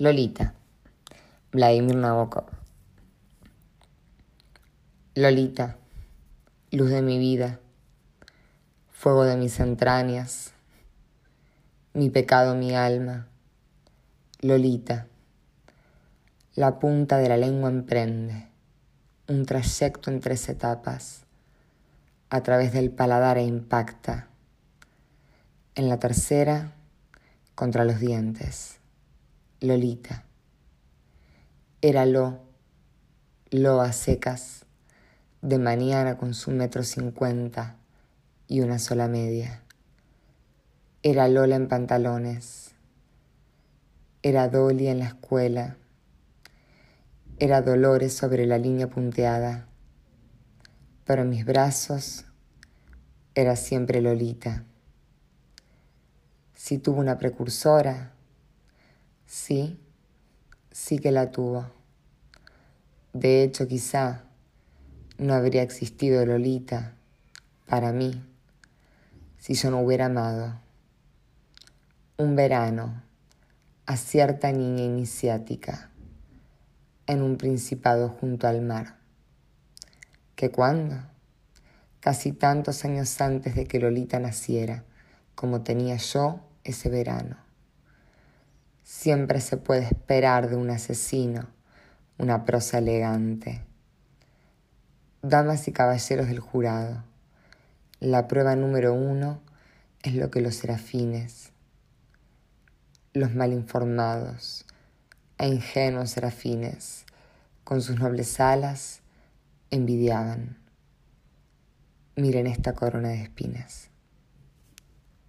Lolita, Vladimir Nabokov. Lolita, luz de mi vida, fuego de mis entrañas, mi pecado, mi alma. Lolita, la punta de la lengua emprende un trayecto en tres etapas a través del paladar e impacta. En la tercera, contra los dientes. Lolita. Era lo, lo a secas, de mañana con su metro cincuenta y una sola media. Era Lola en pantalones. Era Dolly en la escuela. Era Dolores sobre la línea punteada. Pero en mis brazos era siempre Lolita. Si tuvo una precursora, Sí, sí que la tuvo. De hecho, quizá no habría existido Lolita para mí si yo no hubiera amado. Un verano a cierta niña iniciática en un principado junto al mar. ¿Que cuándo? Casi tantos años antes de que Lolita naciera, como tenía yo ese verano. Siempre se puede esperar de un asesino una prosa elegante. Damas y caballeros del jurado, la prueba número uno es lo que los serafines, los malinformados e ingenuos serafines, con sus nobles alas, envidiaban. Miren esta corona de espinas.